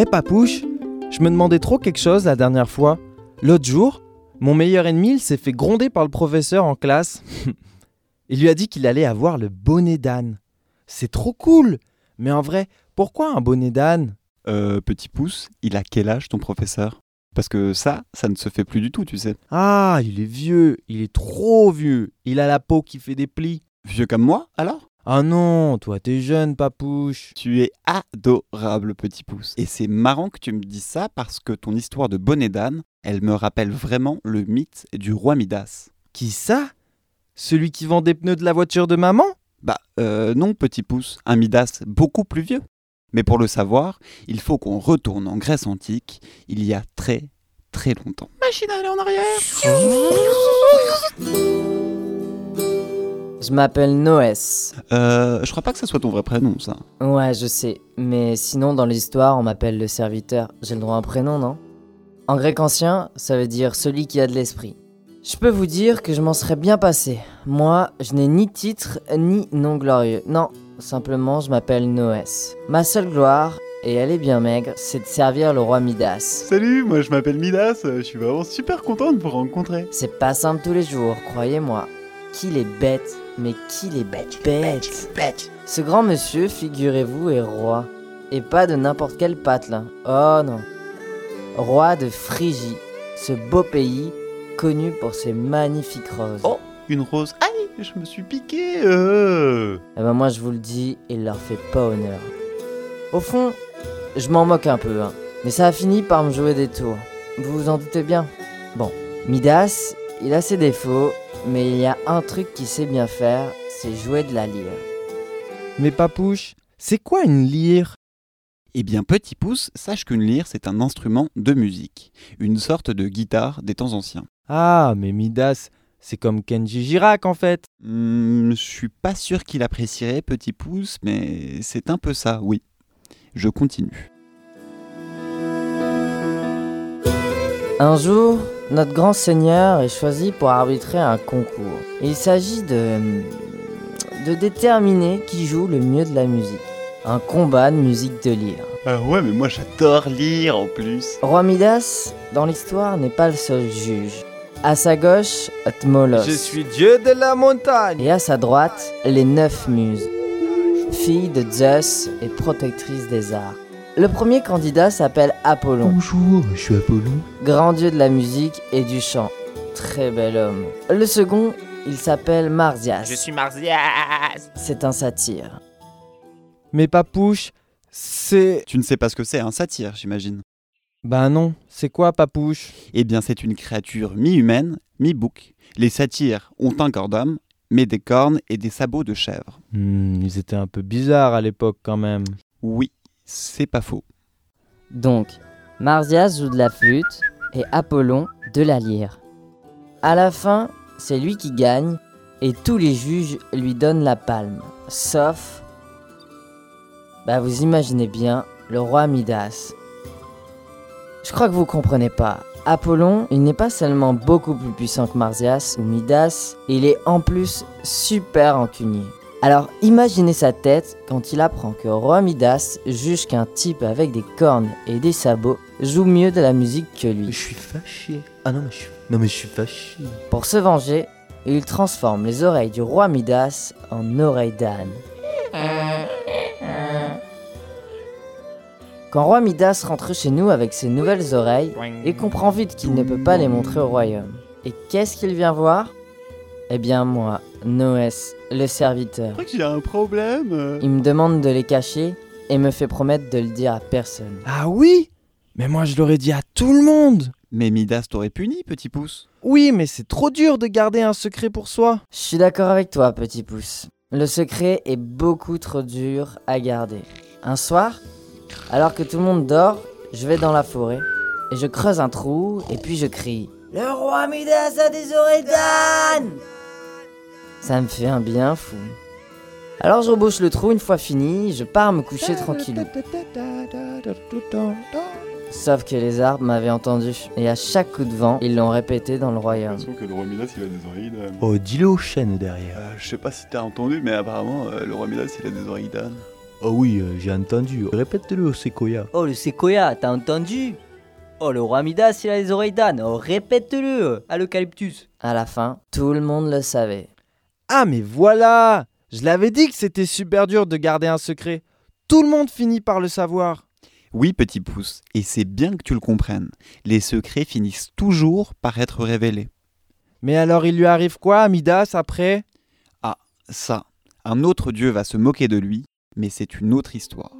Eh papouche, je me demandais trop quelque chose la dernière fois. L'autre jour, mon meilleur ennemi s'est fait gronder par le professeur en classe. il lui a dit qu'il allait avoir le bonnet d'âne. C'est trop cool Mais en vrai, pourquoi un bonnet d'âne? Euh, petit pouce, il a quel âge ton professeur? Parce que ça, ça ne se fait plus du tout, tu sais. Ah, il est vieux, il est trop vieux. Il a la peau qui fait des plis. Vieux comme moi, alors? Ah non, toi t'es jeune, papouche. Tu es adorable, petit pouce. Et c'est marrant que tu me dises ça parce que ton histoire de bonnet d'âne, elle me rappelle vraiment le mythe du roi Midas. Qui ça? Celui qui vend des pneus de la voiture de maman? Bah, euh, non, petit pouce, un Midas beaucoup plus vieux. Mais pour le savoir, il faut qu'on retourne en Grèce antique, il y a très, très longtemps. Machine à aller en arrière Je m'appelle Noès. Euh, je crois pas que ça soit ton vrai prénom, ça. Ouais, je sais. Mais sinon, dans l'histoire, on m'appelle le serviteur. J'ai le droit à un prénom, non? En grec ancien, ça veut dire celui qui a de l'esprit. Je peux vous dire que je m'en serais bien passé. Moi, je n'ai ni titre, ni nom glorieux. Non, simplement, je m'appelle Noès. Ma seule gloire, et elle est bien maigre, c'est de servir le roi Midas. Salut, moi je m'appelle Midas, je suis vraiment super content de vous rencontrer. C'est pas simple tous les jours, croyez-moi. Qu'il est bête, mais qu'il est bête. bête. Ce grand monsieur, figurez-vous, est roi. Et pas de n'importe quel patelin. Oh non. Roi de Phrygie, ce beau pays connu pour ses magnifiques roses. Oh. Une rose. Aïe, je me suis piqué. Euh. Eh ben moi je vous le dis, il leur fait pas honneur. Au fond, je m'en moque un peu, hein. mais ça a fini par me jouer des tours. Vous vous en doutez bien. Bon, Midas, il a ses défauts, mais il y a un truc qu'il sait bien faire, c'est jouer de la lyre. Mais papouche, c'est quoi une lyre? Eh bien, petit pouce, sache qu'une lyre, c'est un instrument de musique, une sorte de guitare des temps anciens. Ah, mais Midas, c'est comme Kenji Girac en fait. Hmm, je suis pas sûr qu'il apprécierait petit pouce, mais c'est un peu ça, oui. Je continue. Un jour, notre grand seigneur est choisi pour arbitrer un concours. Il s'agit de. de déterminer qui joue le mieux de la musique. Un combat de musique de lyre. Ah ouais, mais moi j'adore lire en plus. Roi Midas, dans l'histoire, n'est pas le seul juge. À sa gauche, Tmolos. Je suis dieu de la montagne. Et à sa droite, les neuf muses. Fille de Zeus et protectrice des arts. Le premier candidat s'appelle Apollon, Bonjour, je suis Apollon. grand dieu de la musique et du chant. Très bel homme. Le second, il s'appelle Marsyas. Je suis Marsyas. C'est un satyre. Mais papouche, c'est... Tu ne sais pas ce que c'est, un satyre, j'imagine. Bah non, c'est quoi papouche? Eh bien, c'est une créature mi-humaine, mi-bouc. Les satyres ont un corps d'homme, mais des cornes et des sabots de chèvre. Hmm, Ils étaient un peu bizarres à l'époque quand même. Oui, c'est pas faux. Donc, Marsyas joue de la flûte et Apollon de la lyre. À la fin, c'est lui qui gagne et tous les juges lui donnent la palme, sauf. Bah, vous imaginez bien, le roi Midas. Je crois que vous comprenez pas. Apollon, il n'est pas seulement beaucoup plus puissant que Marsyas ou Midas, il est en plus super encunier. Alors imaginez sa tête quand il apprend que roi Midas juge qu'un type avec des cornes et des sabots joue mieux de la musique que Je lui. suis fâché. Ah non, mais je suis... Non, mais je suis fâché. Pour se venger, il transforme les oreilles du roi Midas en oreilles d'âne. Quand roi Midas rentre chez nous avec ses nouvelles oreilles, il comprend vite qu'il ne peut pas les montrer au royaume. Et qu'est-ce qu'il vient voir? Eh bien moi, Noès, le serviteur. Je crois que j'ai un problème. Il me demande de les cacher et me fait promettre de le dire à personne. Ah oui? Mais moi je l'aurais dit à tout le monde Mais Midas t'aurait puni, petit pouce. Oui, mais c'est trop dur de garder un secret pour soi. Je suis d'accord avec toi, petit pouce. Le secret est beaucoup trop dur à garder. Un soir, alors que tout le monde dort, je vais dans la forêt et je creuse un trou et puis je crie Le roi Midas a des oreilles d'âne Ça me fait un bien fou. Alors je rebouche le trou une fois fini, je pars me coucher tranquillou. Sauf que les arbres m'avaient entendu et à chaque coup de vent, ils l'ont répété dans le royaume. que le roi Midas il a des oreilles d'âne. Oh, dis-le aux chaînes derrière. je sais pas si t'as entendu, mais apparemment, euh, le roi Midas il a des oreilles d'âne. Oh oui, euh, j'ai entendu. Répète-le au séquoia. Oh, le séquoia, t'as entendu? Oh, le roi Midas, il a les oreilles d'âne. Oh, répète-le à l'eucalyptus. À la fin, tout le monde le savait. Ah mais voilà Je l'avais dit que c'était super dur de garder un secret. Tout le monde finit par le savoir. Oui, petit pouce, et c'est bien que tu le comprennes. Les secrets finissent toujours par être révélés. Mais alors il lui arrive quoi à Midas après? Ça, un autre dieu va se moquer de lui, mais c'est une autre histoire.